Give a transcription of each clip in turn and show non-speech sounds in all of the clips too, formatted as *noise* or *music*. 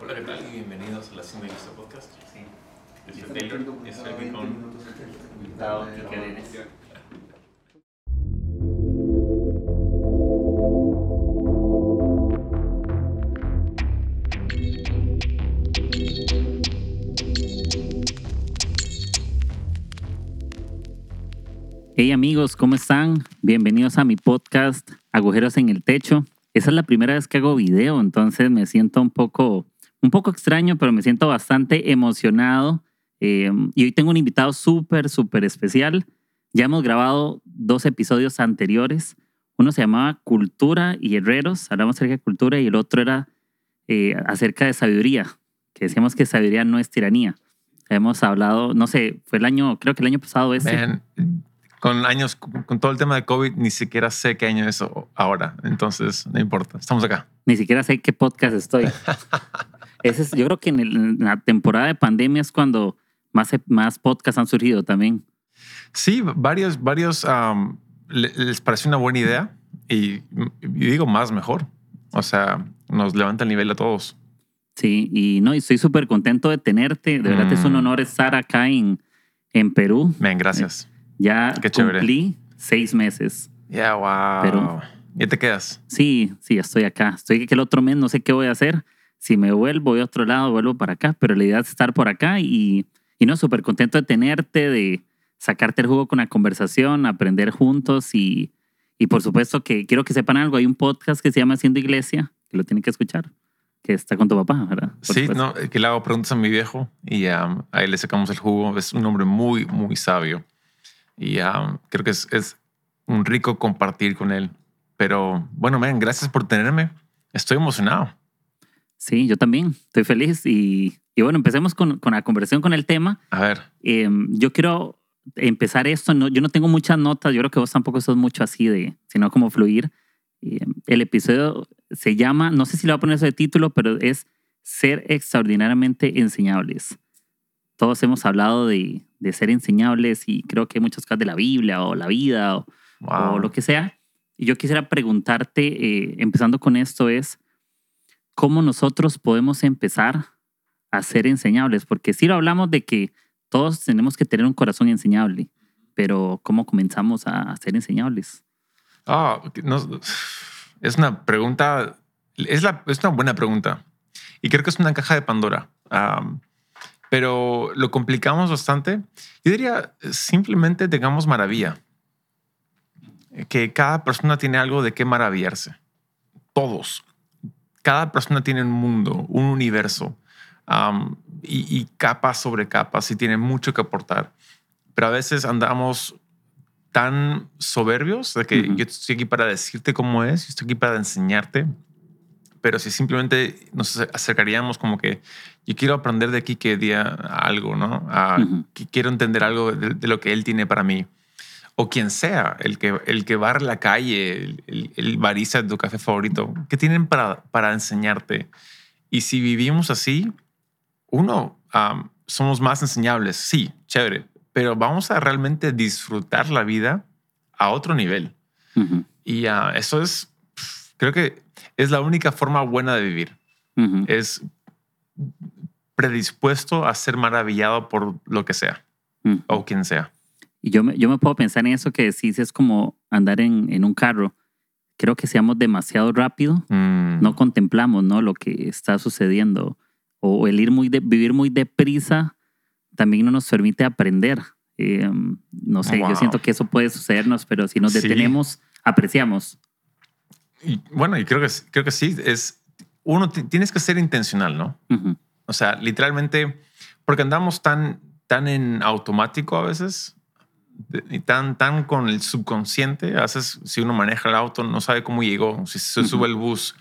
Hola, ¿qué tal? Y bienvenidos a la Cine Lista Podcast. Sí. Yo soy Taylor y estoy aquí con invitado Denes. Hey amigos, ¿cómo están? Bienvenidos a mi podcast Agujeros en el Techo. Esa es la primera vez que hago video, entonces me siento un poco, un poco extraño, pero me siento bastante emocionado. Eh, y hoy tengo un invitado súper, súper especial. Ya hemos grabado dos episodios anteriores. Uno se llamaba Cultura y Herreros, hablamos acerca de cultura, y el otro era eh, acerca de sabiduría, que decíamos que sabiduría no es tiranía. Hemos hablado, no sé, fue el año, creo que el año pasado ese. Man, con años, con todo el tema de COVID, ni siquiera sé qué año es ahora. Entonces, no importa, estamos acá. Ni siquiera sé qué podcast estoy. *laughs* Ese es, yo creo que en, el- en la temporada de pandemia es cuando más, más podcasts han surgido también. Sí, varios, varios um, le- les pareció una buena idea y, y digo más mejor. O sea, nos levanta el nivel a todos. Sí, y no, y estoy súper contento de tenerte. De verdad es un Mm. honor estar acá en, en Perú. Man, gracias. Ya Qué chévere. cumplí seis meses. Ya, wow. Pero- ¿Ya te quedas? Sí, sí, estoy acá. Estoy que el otro mes no sé qué voy a hacer. Si me vuelvo, voy a otro lado, vuelvo para acá. Pero la idea es estar por acá y, y no, súper contento de tenerte, de sacarte el jugo con la conversación, aprender juntos y, y por supuesto que quiero que sepan algo. Hay un podcast que se llama Haciendo Iglesia, que lo tienen que escuchar, que está con tu papá, ¿verdad? Por Sí, supuesto. no, que le hago preguntas a mi viejo y um, ahí le sacamos el jugo. Es un hombre muy, muy sabio. Y um, creo que es, es un rico compartir con él. Pero bueno, man, gracias por tenerme. Estoy emocionado. Sí, yo también. Estoy feliz y, y bueno, empecemos con, con la conversación con el tema. A ver, Eh, yo quiero empezar esto. No, yo no tengo muchas notas. Yo creo que vos tampoco sos mucho así de, sino como fluir. Eh, el episodio se llama, no sé si le voy a poner eso de título, pero es Ser extraordinariamente enseñables. Todos hemos hablado de, de ser enseñables y creo que hay muchas cosas de la Biblia o la vida o, wow. o lo que sea. Y yo quisiera preguntarte, eh, empezando con esto, es cómo nosotros podemos empezar a ser enseñables, porque si lo hablamos de que todos tenemos que tener un corazón enseñable, pero ¿cómo comenzamos a ser enseñables? Ah, no, es una pregunta, es, una buena pregunta. Y creo que es una caja de Pandora. Pero lo complicamos bastante. Yo diría, simplemente tengamos maravilla. Que cada persona tiene algo de qué maravillarse. Todos. Cada persona tiene un mundo, un universo. um, y, y capas sobre capas y tiene mucho que aportar. Pero a veces andamos tan soberbios de que yo estoy aquí para decirte cómo es, yo estoy aquí para enseñarte. Pero si simplemente nos acercaríamos como que yo quiero aprender de aquí que día algo, ¿no? Ah, quiero entender algo de, de lo que él tiene para mí. O quien sea, el que, el que barre la calle, el, el, el barista de tu café favorito, ¿qué tienen para, para enseñarte? Y si vivimos así, uno, somos más enseñables, sí, chévere, pero vamos a realmente disfrutar la vida a otro nivel. Y ah, eso es, creo que es la única forma buena de vivir. Es predispuesto a ser maravillado por lo que sea Ujú. o quien sea. Y yo me, yo me puedo pensar en eso que decís, es como andar en, en un carro. Creo que seamos demasiado rápido, Mm, no contemplamos ¿no? lo que está sucediendo. O el ir muy de, vivir muy deprisa también no nos permite aprender. Eh, no sé, Wow. yo siento que eso puede sucedernos, pero si nos Sí. detenemos, apreciamos. y bueno, y creo que, creo que sí, es uno, ti- tienes que ser intencional, ¿no? Ujú, O sea, literalmente, porque andamos tan, tan en automático a veces y tan, tan con el subconsciente. A veces, si uno maneja el auto, no sabe cómo llegó, si se sube el bus,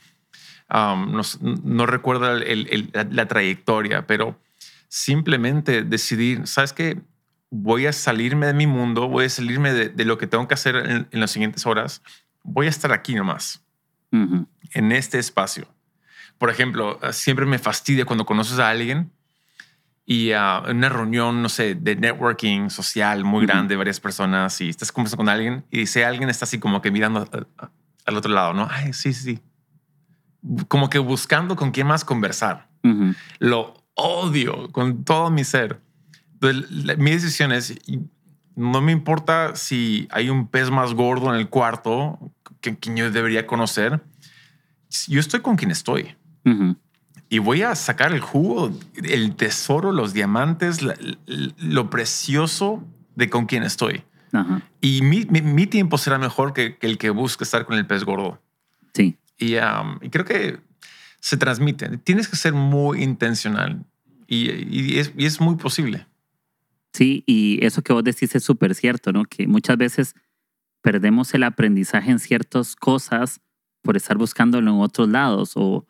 um, no, no recuerda el- el- la, la trayectoria, pero simplemente decidir, ¿sabes qué? Voy a salirme de mi mundo, voy a salirme de, de lo que tengo que hacer en, en las siguientes horas. Voy a estar aquí nomás ujú, en este espacio. Por ejemplo, siempre me fastidia cuando conoces a alguien y ah, en una reunión, no sé, de networking social muy Ujú. grande, varias personas, y estás conversando con alguien y dice alguien está así como que mirando a- a- al otro lado, ¿no? Ay, sí, sí. como que buscando con quién más conversar. Ujú. Lo odio con todo mi ser. Entonces, la- mi decisión es, no me importa si hay un pez más gordo en el cuarto que, que yo debería conocer. Yo estoy con quien estoy Ujú. Y voy a sacar el jugo, el tesoro, los diamantes, la- lo precioso de con quien estoy. Ajá. Y mi, mi- mi tiempo será mejor que, que el que busca estar con el pez gordo. Sí. Y, um, y creo que se transmite. Tienes que ser muy intencional y, y es, y es muy posible. Sí, y eso que vos decís es súper cierto, ¿no? Que muchas veces perdemos el aprendizaje en ciertas cosas por estar buscándolo en otros lados o,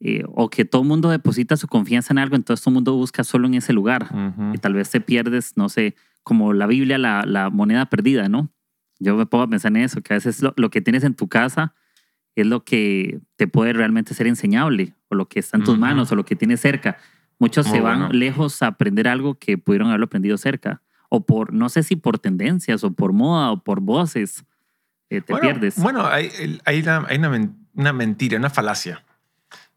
eh, o que todo el mundo deposita su confianza en algo, entonces todo el mundo busca solo en ese lugar. Y tal vez te pierdes, no sé, como la Biblia, la, la moneda perdida, ¿no? Yo me pongo a pensar en eso, que a veces lo, lo que tienes en tu casa es lo que te puede realmente ser enseñable, o lo que está en tus Ujú. manos, o lo que tienes cerca. Muchos Muy se van bueno. lejos a aprender algo que pudieron haberlo aprendido cerca, o por, no sé si por tendencias, o por moda, o por voces, eh, te bueno, pierdes. Bueno, hay, hay, una, hay una una mentira, una falacia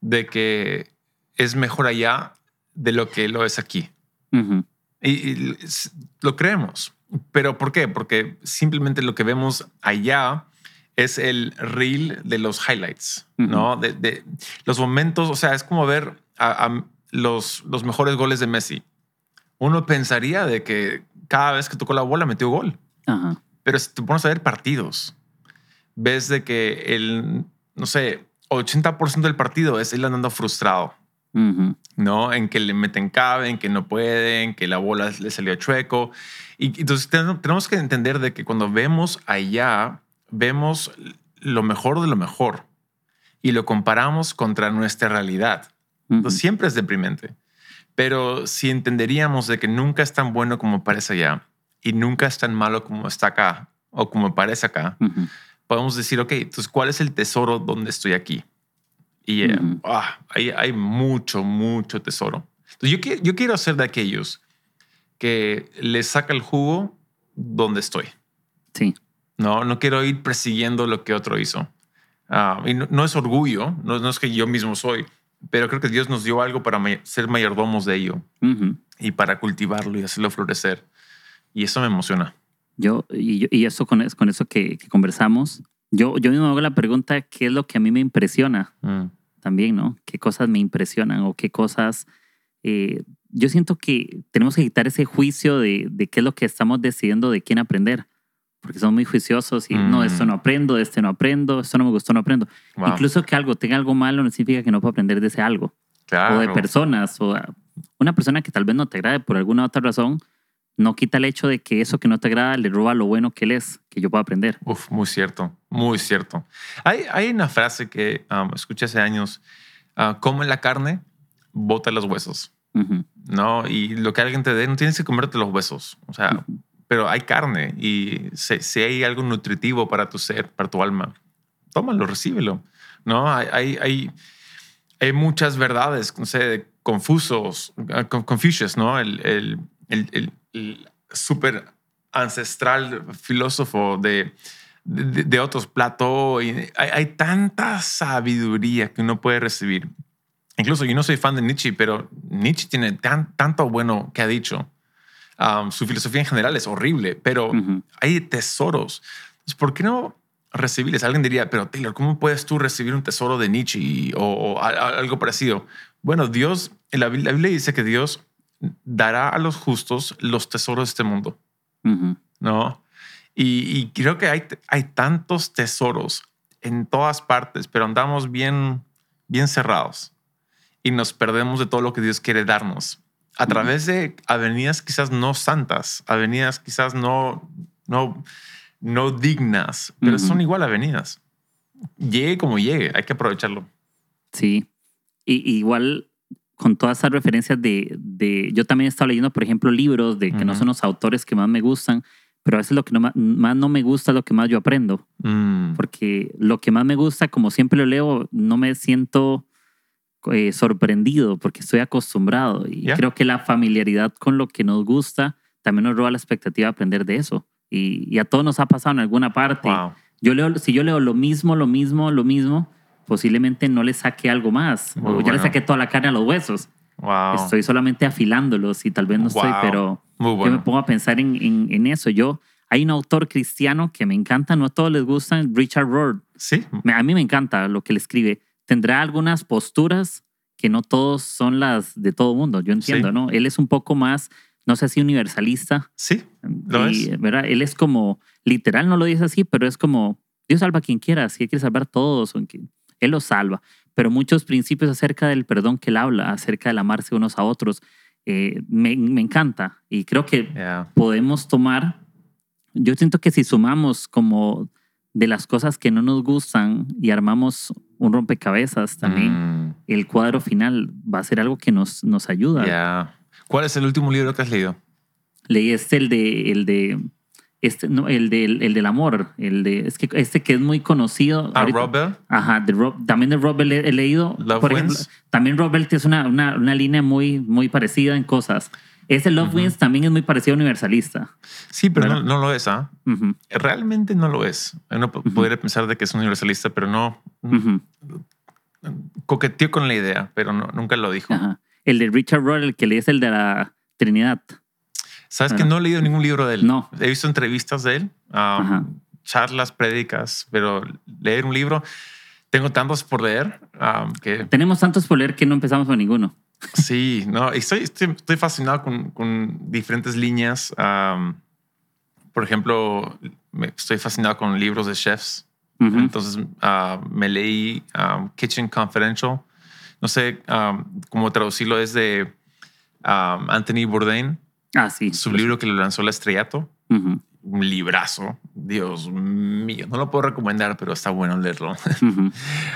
de que es mejor allá de lo que lo es aquí. Y, lo creemos. ¿Pero por qué? Porque simplemente lo que vemos allá es el reel de los highlights. ¿no? De, de los momentos, o sea, es como ver a, a los, los mejores goles de Messi. Uno pensaría de que cada vez que tocó la bola metió gol. Pero si te pones a ver partidos, ves de que el, no sé, 80% del partido es él andando frustrado. ¿no? En que le meten cabe, en que no pueden, que la bola le salió chueco. Y entonces ten- tenemos que entender de que cuando vemos allá, vemos lo mejor de lo mejor y lo comparamos contra nuestra realidad. ujú. Entonces siempre es deprimente. Pero si entenderíamos de que nunca es tan bueno como parece allá y nunca es tan malo como está acá o como parece acá. Podemos decir, ok, entonces, ¿cuál es el tesoro donde estoy aquí? Y eh, ah, hay, hay mucho, mucho tesoro. Entonces, yo, yo quiero ser de aquellos que le saca el jugo donde estoy. Sí. No, no quiero ir persiguiendo lo que otro hizo. Ah, y no, no es orgullo, no, no es que yo mismo soy, pero creo que Dios nos dio algo para ma- ser mayordomos de ello Ujú. y para cultivarlo y hacerlo florecer. Y eso me emociona. Yo, y, y eso con, es- con eso que, que conversamos, yo, yo mismo hago la pregunta, ¿qué es lo que a mí me impresiona? Mm. También, ¿no? ¿Qué cosas me impresionan o qué cosas... eh, yo siento que tenemos que quitar ese juicio de, de qué es lo que estamos decidiendo de quién aprender. Porque somos muy juiciosos y no, Mm. esto no aprendo, de este no aprendo, esto no me gustó, no aprendo. Wow. Incluso que algo tenga algo malo no significa que no puedo aprender de ese algo. Claro. O de personas, o una persona que tal vez no te agrade por alguna otra razón, no quita el hecho de que eso que no te agrada le roba lo bueno que él es, que yo puedo aprender. Uf, muy cierto, muy cierto. Hay, hay una frase que um, escuché hace años, ah, come la carne, bota los huesos, Ujú, ¿no? Y lo que alguien te dé, no tienes que comerte los huesos, o sea, ujú, pero hay carne y si, si hay algo nutritivo para tu ser, para tu alma, tómalo, recíbelo, ¿no? Hay, hay, hay, hay muchas verdades, no sé, confusos, ah, con- Confucius, ¿no? El, el, el, el súper ancestral filósofo de, de, de otros, Platón. y hay, hay tanta sabiduría que uno puede recibir. Incluso yo no soy fan de Nietzsche, pero Nietzsche tiene tan, tanto bueno que ha dicho. Um, su filosofía en general es horrible, pero hay tesoros. Entonces, ¿Por qué no recibirles? Alguien diría, pero Taylor, ¿cómo puedes tú recibir un tesoro de Nietzsche o, o a- a- algo parecido? Bueno, Dios, la la Biblia dice que Dios dará a los justos los tesoros de este mundo, ¿no? Y, y creo que hay, hay tantos tesoros en todas partes, pero andamos bien, bien cerrados y nos perdemos de todo lo que Dios quiere darnos a través de avenidas quizás no santas, avenidas quizás no, no, no dignas, pero son igual avenidas. Llegue como llegue, hay que aprovecharlo. Sí. Y igual con todas esas referencias de, de... Yo también he estado leyendo, por ejemplo, libros de que no son los autores que más me gustan, pero a veces lo que no más no me gusta es lo que más yo aprendo. Mm, porque lo que más me gusta, como siempre lo leo, no me siento eh, sorprendido porque estoy acostumbrado y creo que la familiaridad con lo que nos gusta también nos roba la expectativa de aprender de eso. Y, y a todos nos ha pasado en alguna parte. wow. Yo leo, si yo leo lo mismo, lo mismo, lo mismo, posiblemente no le saque algo más. Muy o ya le bueno. saqué toda la carne a los huesos. Wow. Estoy solamente afilándolos y tal vez no estoy, Wow. pero Muy yo me bueno. pongo a pensar en, en, en eso. Yo, hay un autor cristiano que me encanta, no a todos les gusta, Richard Rohr. Sí. A mí me encanta lo que él escribe. Tendrá algunas posturas que no todos son las de todo mundo. Yo entiendo, Sí. ¿no? Él es un poco más, no sé si universalista. Sí. Lo y, es. ¿verdad? Él es como, literal no lo dice así, pero es como, Dios salva a quien quiera. Si él quiere salvar a todos, o en que- Él los salva. Pero muchos principios acerca del perdón que él habla, acerca del amarse unos a otros, eh, me, me encanta. Y creo que Yeah. podemos tomar, yo siento que si sumamos como de las cosas que no nos gustan y armamos un rompecabezas también, Mm, el cuadro final va a ser algo que nos, nos ayuda. yeah. ¿Cuál es el último libro que has leído? Leí este, el de, el de, este, no, el del, el del amor, el de, es que este que es muy conocido. Ah, ahorita- Rob Bell. Ajá, de Rob- también de Robert he, he leído. Love por ejemplo, Wins. también Robert es una, una, una línea muy, muy parecida en cosas. Ese Love Wins también es muy parecido a universalista. Sí, pero no, lo es, ¿ah? Realmente no lo es. Uno Ujú. podría pensar de que es universalista, pero no. Coqueteó con la idea, pero no, nunca lo dijo. ajá. El de Richard Rohr, el que leí es el de la Trinidad. ¿Sabes que no he leído ningún libro de él? No. He visto entrevistas de él, um, charlas, prédicas, pero leer un libro, tengo tantos por leer um, que Tenemos tantos por leer que no empezamos con ninguno. sí, no, estoy, estoy, estoy fascinado con, con diferentes líneas. um, por ejemplo, estoy fascinado con libros de chefs. Ujú. Entonces ah, me leí um, Kitchen Confidential. No sé um, cómo traducirlo, es de Anthony Bourdain, Ah, sí. su libro que le lanzó el estrellato. Un librazo, Dios mío, no lo puedo recomendar, pero está bueno leerlo. *laughs*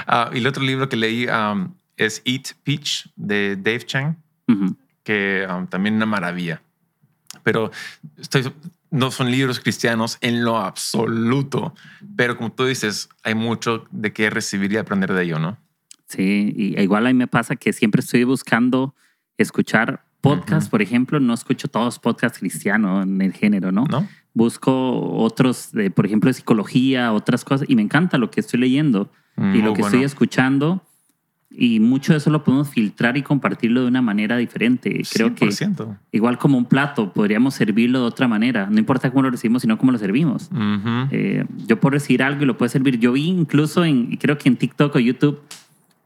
Ah, y el otro libro que leí um, es Eat Peach de Dave Chang, que um, también una maravilla. Pero estoy, no son libros cristianos en lo absoluto, pero como tú dices, hay mucho de qué recibir y aprender de ello, ¿no? Sí, y igual a mí me pasa que siempre estoy buscando escuchar podcasts, Ujú. por ejemplo, no escucho todos podcasts cristianos en el género, ¿no? ¿No? Busco otros, de, por ejemplo, de psicología, otras cosas, y me encanta lo que estoy leyendo y lo que bueno. estoy escuchando, y mucho de eso lo podemos filtrar y compartirlo de una manera diferente. Creo que 100%. igual como un plato, podríamos servirlo de otra manera, no importa cómo lo recibimos, sino cómo lo servimos. Eh, yo puedo recibir algo y lo puedo servir. Yo vi incluso en, creo que en TikTok o YouTube,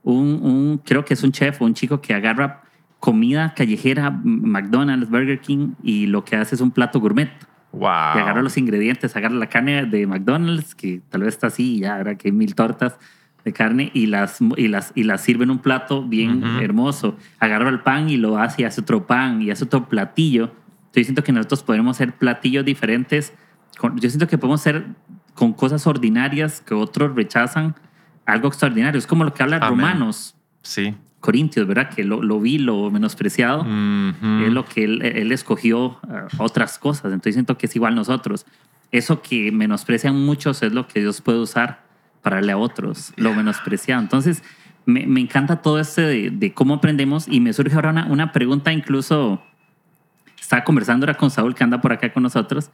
un, un- creo que es un chef o un chico que agarra comida callejera, McDonald's, Burger King, y lo que hace es un plato gourmet. Wow. Y agarra los ingredientes, agarra la carne de McDonald's, que tal vez está así, ya, ahora que hay mil tortas de carne, y las, y las, y las sirve en un plato bien Ujú. hermoso. Agarra el pan y lo hace y hace otro pan y hace otro platillo. Yo siento que nosotros podemos hacer platillos diferentes. con- yo siento que podemos hacer con cosas ordinarias que otros rechazan algo extraordinario. Es como lo que habla. Romanos, Sí. Corintios, ¿verdad? Que lo, lo vi, lo menospreciado Ujú. es lo que él, él escogió eh, otras cosas. Entonces siento que es igual nosotros. Eso que menosprecian muchos es lo que Dios puede usar para darle a otros, lo menospreciado. Entonces me, me encanta todo este de, de cómo aprendemos y me surge ahora una, una pregunta incluso, estaba conversando ahora con Saúl que anda por acá con nosotros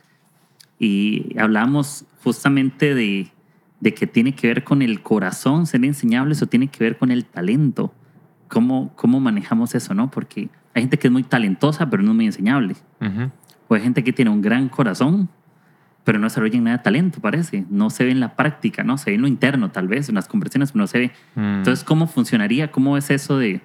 y hablamos justamente de, de que tiene que ver con el corazón, ser enseñables o tiene que ver con el talento. ¿Cómo, cómo manejamos eso, no? Porque hay gente que es muy talentosa, pero no es muy enseñable. Ujú. O hay gente que tiene un gran corazón, pero no desarrolla nada de talento, parece. No se ve en la práctica, ¿no? Se ve en lo interno, tal vez, en las conversaciones, pero no se ve. Mm. Entonces, ¿cómo funcionaría? ¿Cómo es eso de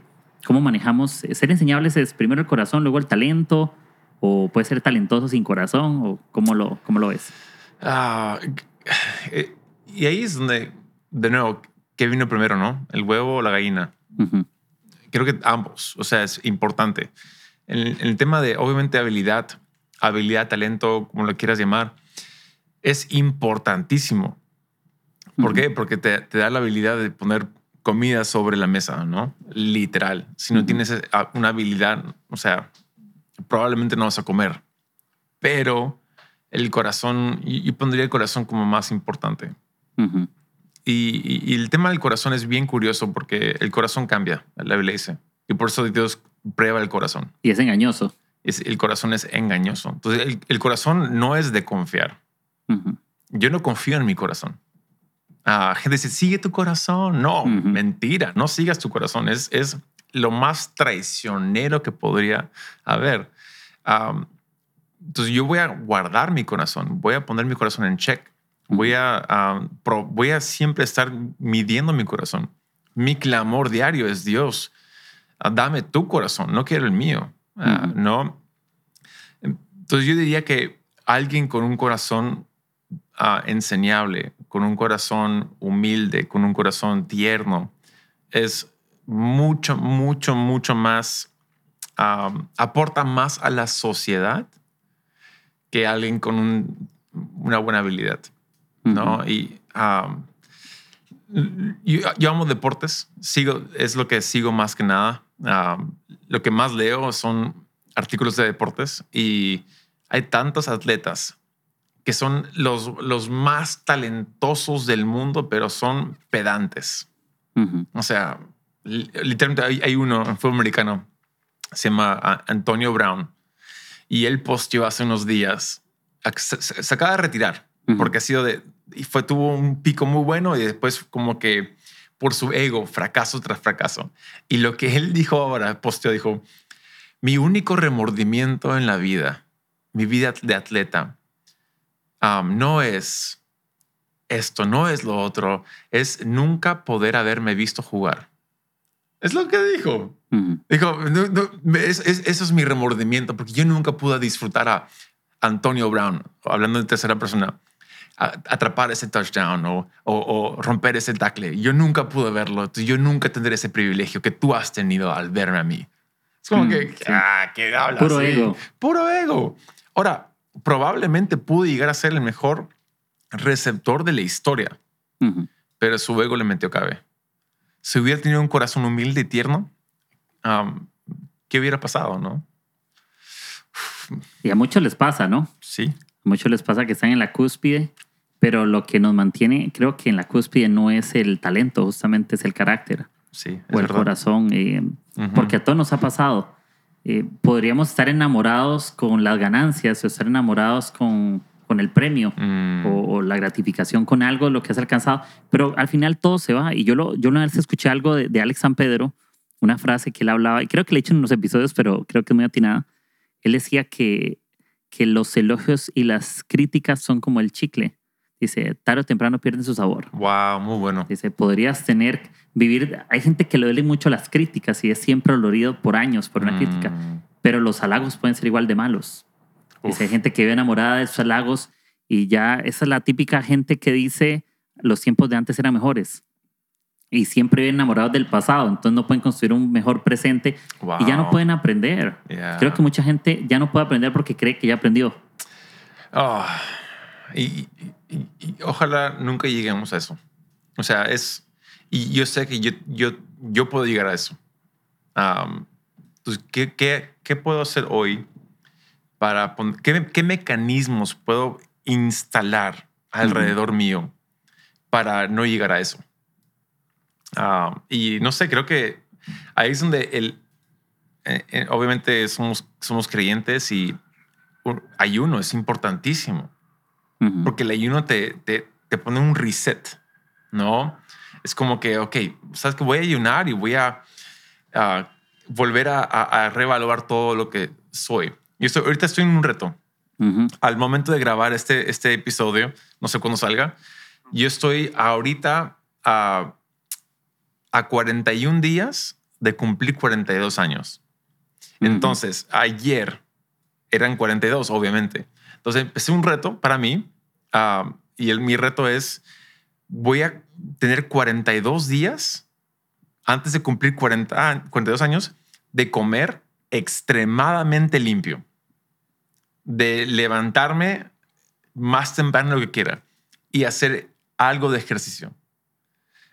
cómo manejamos? Ser enseñables es primero el corazón, luego el talento, o puede ser talentoso sin corazón, o cómo lo, cómo lo ves? Ah, eh, y ahí es donde, de nuevo, ¿qué vino primero, no? ¿El huevo o la gallina? Ujú, Creo que ambos, o sea, es importante. En, en el tema de, obviamente, habilidad, habilidad, talento, como lo quieras llamar, es importantísimo. ¿Por ujú, qué? Porque te, te da la habilidad de poner comida sobre la mesa, ¿no? Literal. Si no Ujú. tienes eh, a- una habilidad, o sea, probablemente no vas a comer. Pero el corazón, y, y pondría el corazón como más importante. ujú, Y, y- y el tema del corazón es bien curioso porque el corazón cambia, la Biblia dice. Y por eso Dios prueba el corazón. Y es engañoso. Es, el corazón es engañoso. Entonces, el, el corazón no es de confiar. Ujú, Yo no confío en mi corazón. Ah, gente dice, sigue tu corazón. No, Ujú. mentira, no sigas tu corazón. Es, es lo más traicionero que podría haber. Am, entonces yo voy a guardar mi corazón, voy a poner mi corazón en check, voy a, pro- voy a siempre estar midiendo mi corazón. Mi clamor diario es Dios, ah, dame tu corazón, no quiero el mío. Ah, no. Entonces yo diría que alguien con un corazón ah, enseñable, con un corazón humilde, con un corazón tierno, es mucho, mucho, mucho más, aporta más a la sociedad que alguien con un- una buena habilidad, ¿no? Y am, yo, yo amo deportes, sigo, es lo que sigo más que nada. Am, lo que más leo son artículos de deportes y hay tantos atletas que son los, los más talentosos del mundo, pero son pedantes. Ujú. O sea, li- literalmente hay, hay uno, un fútbol americano, se llama ah, Antonio Brown, y él posteó hace unos días, se, se- acaba de retirar, Ujú. porque ha sido de, y fue, tuvo un pico muy bueno y después como que por su ego, fracaso tras fracaso. Y lo que él dijo ahora, posteó, dijo, mi único remordimiento en la vida, mi vida de atleta, no es esto, no es lo otro, es nunca poder haberme visto jugar. Es lo que dijo. Dijo, no, no, es- es- eso es mi remordimiento, porque yo nunca pude disfrutar a Antonio Brown, hablando en tercera persona, atrapar ese touchdown o, o- o romper ese tackle. Yo nunca pude verlo. Yo nunca tendré ese privilegio que tú has tenido al verme a mí. Es como Mm, que, sí. ah, ¿qué hablas? Puro ego. Puro ego. Ahora, probablemente pudo llegar a ser el mejor receptor de la historia, Ujú. pero su ego le metió cabe. Si hubiera tenido un corazón humilde y tierno, am, ¿qué hubiera pasado? No, Y a muchos les pasa, ¿no? sí, A muchos les pasa que están en la cúspide, pero lo que nos mantiene, creo que en la cúspide no es el talento, justamente es el carácter sí, o el verdad. corazón, eh, Ujú. porque a todos nos ha pasado. Eh, podríamos estar enamorados con las ganancias o estar enamorados con, con el premio Mm, o, o la gratificación con algo, lo que has alcanzado, pero al final todo se va. Y yo, lo, yo una vez escuché algo de, de Alex San Pedro, una frase que él hablaba, y creo que le he hecho en unos episodios, pero creo que es muy atinada. Él decía que, que los elogios y las críticas son como el chicle. Dice, tarde o temprano pierden su sabor. wow, muy bueno. Dice, podrías tener, vivir, hay gente que le duele mucho las críticas y es siempre dolorido por años por una crítica, Mm, pero los halagos pueden ser igual de malos. uf, Dice, hay gente que vive enamorada de sus halagos y ya esa es la típica gente que dice los tiempos de antes eran mejores. Y siempre viven enamorados del pasado, entonces no pueden construir un mejor presente y ya no wow. pueden aprender. Yeah. Creo que mucha gente ya no puede aprender porque cree que ya aprendió. Ah, y, y- ojalá nunca lleguemos a eso. O sea, es. Y yo sé que yo, yo, yo puedo llegar a eso. Entonces, ¿qué, qué, qué puedo hacer hoy para pon- qué, qué mecanismos puedo instalar alrededor mío para no llegar a eso? Y no sé, creo que ahí es donde el. eh, eh, obviamente somos, somos creyentes y un ayuno es importantísimo Ujú. porque el ayuno te, te, te pone un reset, ¿no? Es como que, ok, sabes que voy a ayunar y voy a, a volver a, a, a reevaluar todo lo que soy. Yo estoy, ahorita estoy en un reto. Ujú. Al momento de grabar este, este episodio, no sé cuándo salga, yo estoy ahorita a, a 41 días de cumplir 42 años. Ujú. Entonces, ayer eran 42, obviamente. Entonces, empecé un reto para mí ah, y el, mi reto es, voy a tener 42 días antes de cumplir 40, ah, 42 años de comer extremadamente limpio, de levantarme más temprano lo que quiera y hacer algo de ejercicio.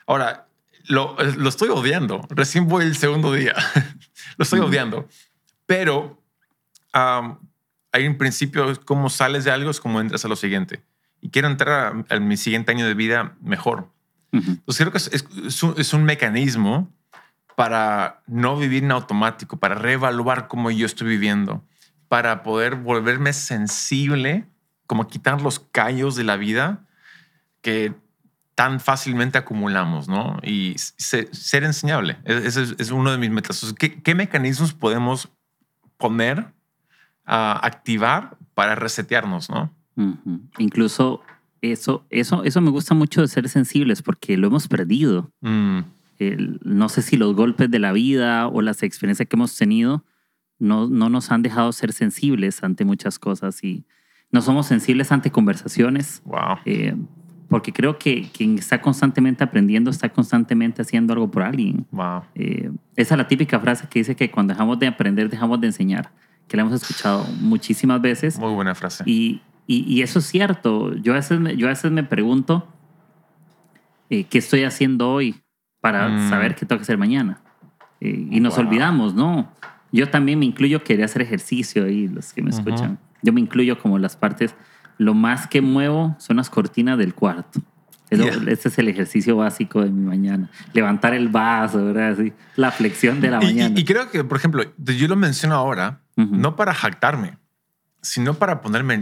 Ahora, lo, lo estoy odiando. Recién voy el segundo día. *laughs* lo estoy odiando. Pero am, hay un principio, es como sales de algo, es como entras a lo siguiente. Y quiero entrar a, a mi siguiente año de vida mejor. Entonces creo que es, es- es un, es un mecanismo para no vivir en automático, para reevaluar cómo yo estoy viviendo, para poder volverme sensible, como quitar los callos de la vida que tan fácilmente acumulamos, ¿no? Y se- ser enseñable. Ese es, es uno de mis metas. ¿Qué, qué mecanismos podemos poner, a activar para resetearnos, ¿no? Incluso eso, eso, eso me gusta mucho de ser sensibles porque lo hemos perdido. Mm, El- no sé si los golpes de la vida o las experiencias que hemos tenido no, no nos han dejado ser sensibles ante muchas cosas y no somos sensibles ante conversaciones. wow. eh, porque creo que quien está constantemente aprendiendo está constantemente haciendo algo por alguien. Wow. Eh, esa es la típica frase que dice que cuando dejamos de aprender, dejamos de enseñar, que la hemos escuchado muchísimas veces. Muy buena frase. Y, y, y eso es cierto. Yo a veces me, yo a veces me pregunto eh, qué estoy haciendo hoy para Mm. saber qué tengo que hacer mañana. Eh, y nos Wow. olvidamos, ¿no? Yo también me incluyo, quería hacer ejercicio y los que me Ujú. escuchan. Yo me incluyo como las partes, lo más que muevo son las cortinas del cuarto. Es lo- Yeah. Ese es el ejercicio básico de mi mañana. Levantar el vaso, ¿verdad? Así, la flexión de la Y- mañana. Y, y creo que, por ejemplo, yo lo menciono ahora, Ujú. no para jactarme, sino para ponerme,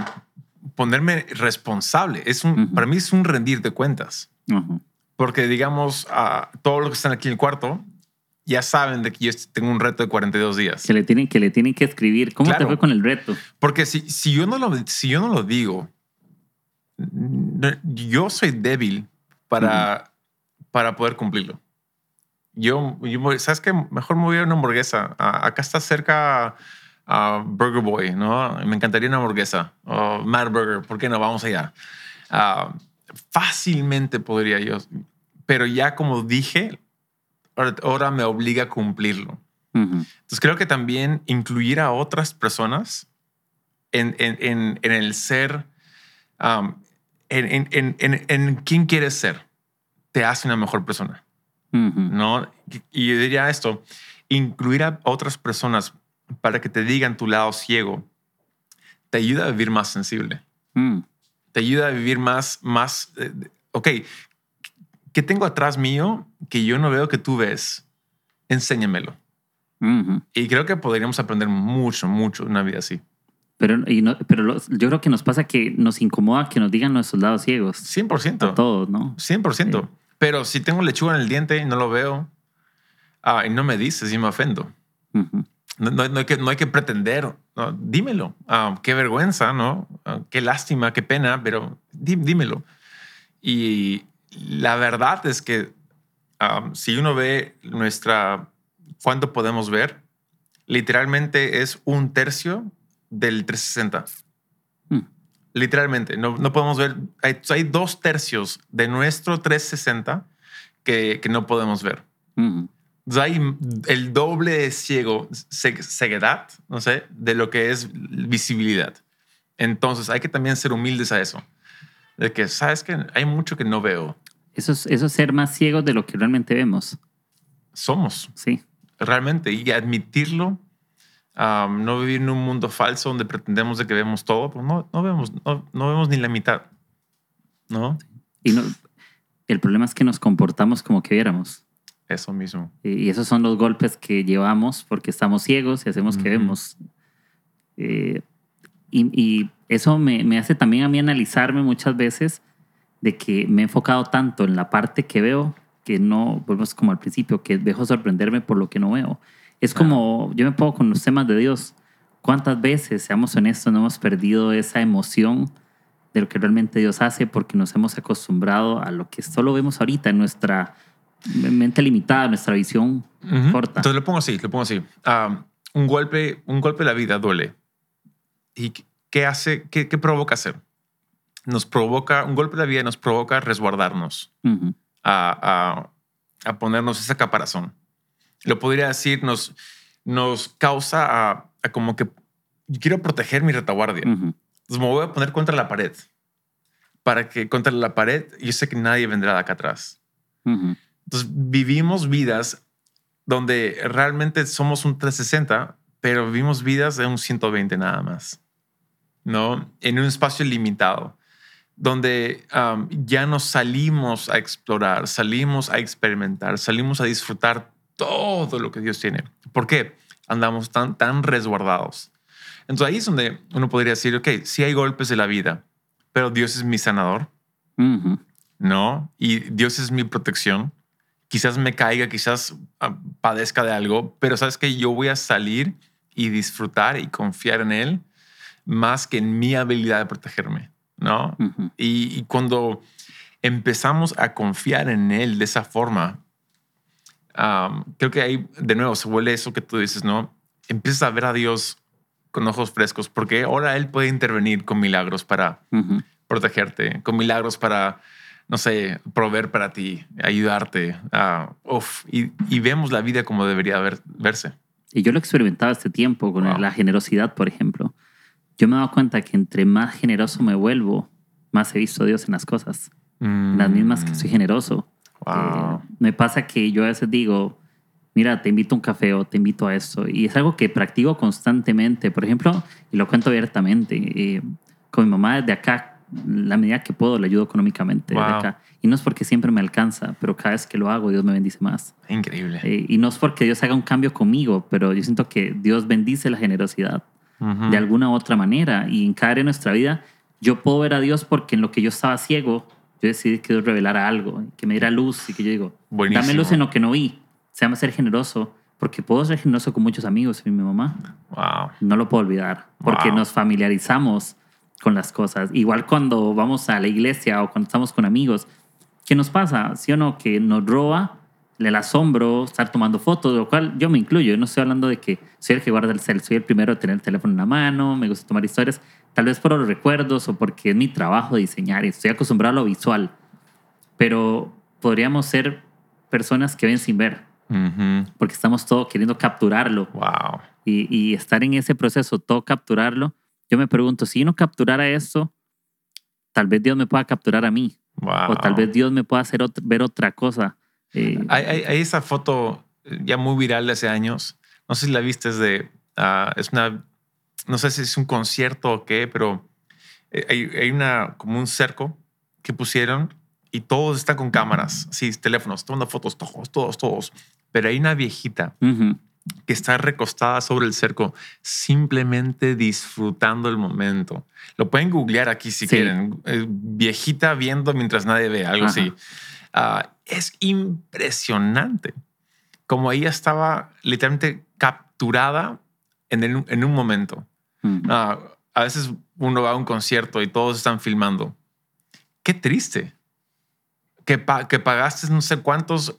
ponerme responsable. Es un, Ujú. Para mí es un rendir de cuentas. Ujú. Porque, digamos, a todos los que están aquí en el cuarto ya saben de que yo tengo un reto de 42 días. Que le tienen que, le tienen que escribir. ¿Cómo te Claro. fue con el reto? Porque si, si, yo no lo, si yo no lo digo, yo soy débil para, para poder cumplirlo. Yo, yo, ¿sabes qué? Mejor me voy a una hamburguesa. A- acá está cerca a Burger Boy, ¿no? Me encantaría una hamburguesa. O Mad Burger, ¿por qué no? Vamos allá. Ah, fácilmente podría yo. Pero ya como dije, ahora, me obliga a cumplirlo. Ujú. Entonces creo que también incluir a otras personas en, en, en, en el ser, um, en, en, en, en, quién quieres ser, te hace una mejor persona. ¿no? Y yo diría esto, incluir a otras personas para que te digan tu lado ciego, te ayuda a vivir más sensible, Mm. te ayuda a vivir más, más, eh, ok, ¿qué tengo atrás mío que yo no veo que tú ves? Enséñamelo. Y creo que podríamos aprender mucho, mucho una vida así. Pero, y no- pero los- yo creo que nos pasa que nos incomoda que nos digan nuestros lados ciegos. 100%. A todos, ¿no? 100%. Sí. Pero si tengo lechuga en el diente y no lo veo ah, y no me dices y me ofendo. Ujú. No, no- no hay, que, no hay que pretender. Dímelo. Ah, qué vergüenza, ¿no? Ah, qué lástima, qué pena, pero dí- dímelo. Y la verdad es que ah, si uno ve nuestra, cuánto podemos ver, literalmente es un tercio del 360. Mm. Literalmente, no, no podemos ver. Hay, hay dos tercios de nuestro 360 que, que no podemos ver. Entonces, hay el doble de ciego, ce- ceguedad, no sé, de lo que es visibilidad. Entonces, hay que también ser humildes a eso. De que, sabes que hay mucho que no veo. Eso es, eso es ser más ciegos de lo que realmente vemos. Somos Sí. realmente y admitirlo. Um, no vivir en un mundo falso donde pretendemos de que vemos todo, pues no, no vemos, no, no vemos ni la mitad. ¿No? Y no, el problema es que nos comportamos como que viéramos. Eso mismo. Y esos son los golpes que llevamos porque estamos ciegos y hacemos que vemos. Eh, y, y eso me, me hace también a mí analizarme muchas veces de que me he enfocado tanto en la parte que veo que no, volvemos como al principio, que dejo sorprenderme por lo que no veo. Es como, yo me pongo con los temas de Dios. ¿Cuántas veces, seamos honestos, no hemos perdido esa emoción de lo que realmente Dios hace porque nos hemos acostumbrado a lo que solo vemos ahorita en nuestra mente limitada, nuestra visión Ujú. corta. Entonces lo pongo así, lo pongo así. Um, un golpe, un golpe de la vida duele. ¿Y qué hace? Qué, qué provoca hacer? Nos provoca, un golpe de la vida nos provoca resguardarnos, a, a, a ponernos esa caparazón. Lo podría decir, nos, nos causa a, a como que quiero proteger mi retaguardia. Ujú. Entonces me voy a poner contra la pared. Para que contra la pared yo sé que nadie vendrá de acá atrás. Ujú. Entonces vivimos vidas donde realmente somos un 360, pero vivimos vidas de un 120 nada más, ¿no? En un espacio limitado, donde um, ya nos salimos a explorar, salimos a experimentar, salimos a disfrutar todo lo que Dios tiene. ¿Por qué? Andamos tan, tan resguardados. Entonces ahí es donde uno podría decir, ok, sí hay golpes de la vida, pero Dios es mi sanador. ¿no? Y Dios es mi protección. Quizás me caiga, quizás ah, padezca de algo, pero sabes que yo voy a salir y disfrutar y confiar en Él más que en mi habilidad de protegerme, ¿no? Y cuando empezamos a confiar en Él de esa forma, creo que ahí de nuevo se vuelve eso que tú dices, ¿no? Empiezas a ver a Dios con ojos frescos, porque ahora Él puede intervenir con milagros para protegerte, con milagros para, no sé, proveer para ti, ayudarte. ah, uf, y, y vemos la vida como debería ver- verse. Y yo lo he experimentado este tiempo con Wow. la generosidad, por ejemplo. Yo me he dado cuenta que entre más generoso me vuelvo, más he visto a Dios en las cosas. En las mismas que soy generoso. Wow. Eh, me pasa que yo a veces digo, mira, te invito a un café o te invito a esto. Y es algo que practico constantemente. Por ejemplo, y lo cuento abiertamente, eh, con mi mamá desde acá, la medida que puedo, le ayudo económicamente desde Wow. acá. Y no es porque siempre me alcanza, pero cada vez que lo hago, Dios me bendice más. Increíble. Eh, y no es porque Dios haga un cambio conmigo, pero yo siento que Dios bendice la generosidad de alguna u otra manera. Y en cada área de nuestra vida, yo puedo ver a Dios porque en lo que yo estaba ciego, yo decidí que Dios revelara algo, que me diera luz y que yo digo, Buenísimo. dame luz en lo que no vi. Se llama ser generoso, porque puedo ser generoso con muchos amigos y mi mamá. Wow. No lo puedo olvidar, porque Wow. nos familiarizamos con las cosas. Igual cuando vamos a la iglesia o cuando estamos con amigos, ¿qué nos pasa? ¿Sí o no? Que nos roba el asombro, estar tomando fotos, lo cual yo me incluyo. Yo no estoy hablando de que soy el que guarda el cel, soy el primero de tener el teléfono en la mano, me gusta tomar historias, tal vez por los recuerdos o porque es mi trabajo diseñar y estoy acostumbrado a lo visual. Pero podríamos ser personas que ven sin ver, Ujú. porque estamos todo queriendo capturarlo Wow. y, y estar en ese proceso, todo capturarlo. Yo me pregunto, si yo no capturara esto, tal vez Dios me pueda capturar a mí, Wow. o tal vez Dios me pueda hacer ver otra cosa. Eh, Hay, hay- hay esa foto ya muy viral de hace años. No sé si la viste, es de. ah, es una. No sé si es un concierto o qué, pero eh, hay, hay una. como un cerco que pusieron y todos están con cámaras, sí, teléfonos, tomando fotos, todos, todos, todos. Pero hay una viejita que está recostada sobre el cerco, simplemente disfrutando el momento. Lo pueden googlear aquí si Sí. quieren. Eh, viejita viendo mientras nadie ve, algo Ajá. así. Ah, es impresionante como ella estaba literalmente capturada en, el- en un momento. Ah, a veces uno va a un concierto y todos están filmando. Qué triste. Que, pa- que pagaste no sé cuántos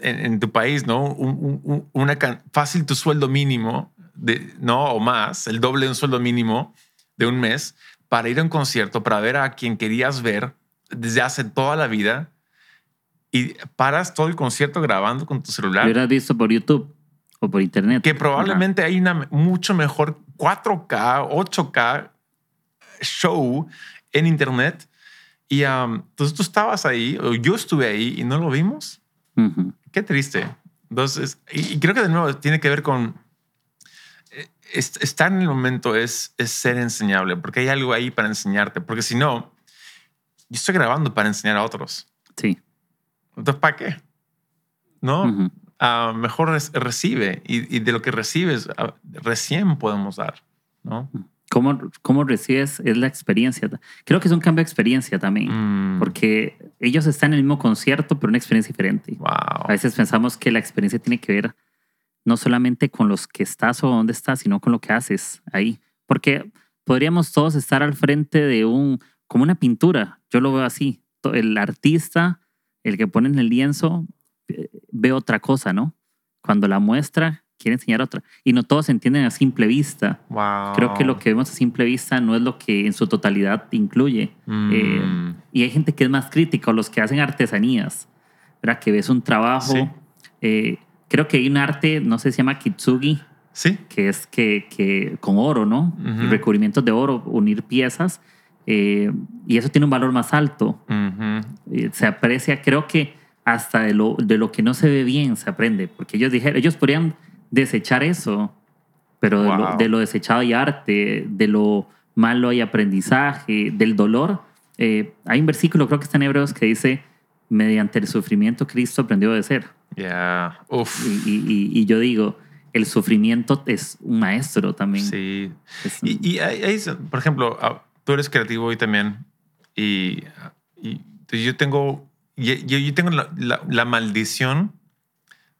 en, en tu país, ¿no? Un- un- un- una fácil tu sueldo mínimo, de, ¿no? O más, el doble de un sueldo mínimo de un mes para ir a un concierto, para ver a quien querías ver desde hace toda la vida y paras todo el concierto grabando con tu Lo celular hubieras visto por YouTube o por Internet. que probablemente hay una mucho mejor 4K, 8K show en internet. Y um, entonces tú estabas ahí, o yo estuve ahí y no lo vimos. Qué triste. Entonces, y, creo que de nuevo tiene que ver con eh, est- estar en el momento es, es ser enseñable, porque hay algo ahí para enseñarte. Porque si no, yo estoy grabando para enseñar a otros. Sí. Entonces, ¿para qué? ¿No? Ah, mejor recibe y, y de lo que recibes ah, recién podemos dar, ¿no? ¿Cómo, ¿Cómo recibes? Es la experiencia. Creo que es un cambio de experiencia también, Mm, porque ellos están en el mismo concierto, pero una experiencia diferente. wow. A veces pensamos que la experiencia tiene que ver no solamente con los que estás o dónde estás, sino con lo que haces ahí. Porque podríamos todos estar al frente de un, como una pintura. Yo lo veo así. El artista, el que pone en el lienzo, ve otra cosa, ¿no? Cuando la muestra, quiere enseñar otra. Y no todos entienden a simple vista. wow. Creo que lo que vemos a simple vista no es lo que en su totalidad incluye. Mm, eh, Y hay gente que es más crítica, o los que hacen artesanías, ¿verdad? Que ves un trabajo. Sí. eh, creo que hay un arte, no sé, se llama kitsugi, sí, que es que, que con oro, ¿no? Ujú. Recubrimientos de oro, unir piezas. eh, y eso tiene un valor más alto. Se aprecia, creo que hasta de lo, de lo que no se ve bien se aprende, porque ellos dijeron, ellos podrían desechar eso, pero de, lo, de desechado hay arte, de lo malo hay aprendizaje, del dolor. eh, hay un versículo, creo que está en Hebreos, que dice, mediante el sufrimiento Cristo aprendió a ser. Yeah. Uf. Y, y- y- y yo digo, el sufrimiento es un maestro también. Sí. Un- Y, y hay- por ejemplo, ah, tú eres creativo y también, y, y yo tengo, yo, yo- yo tengo la, la- la maldición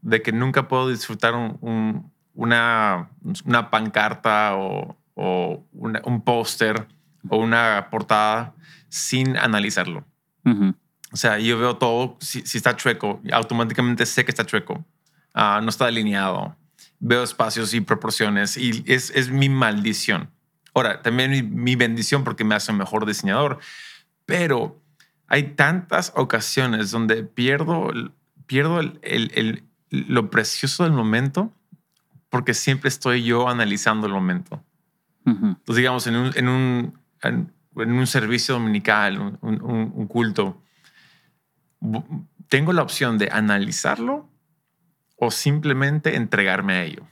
de que nunca puedo disfrutar un- un- una, una pancarta o, o una- un póster o una portada sin analizarlo. O sea, yo veo todo, si, si está chueco, automáticamente sé que está chueco, Ah, no está alineado, veo espacios y proporciones y es, es mi maldición. Ahora, también mi, mi bendición porque me hace un mejor diseñador, pero hay tantas ocasiones donde pierdo, pierdo el, el- el- lo precioso del momento porque siempre estoy yo analizando el momento. Entonces, digamos, en un, en un, en, en un servicio dominical, un, un- un culto, tengo la opción de analizarlo o simplemente entregarme a ello.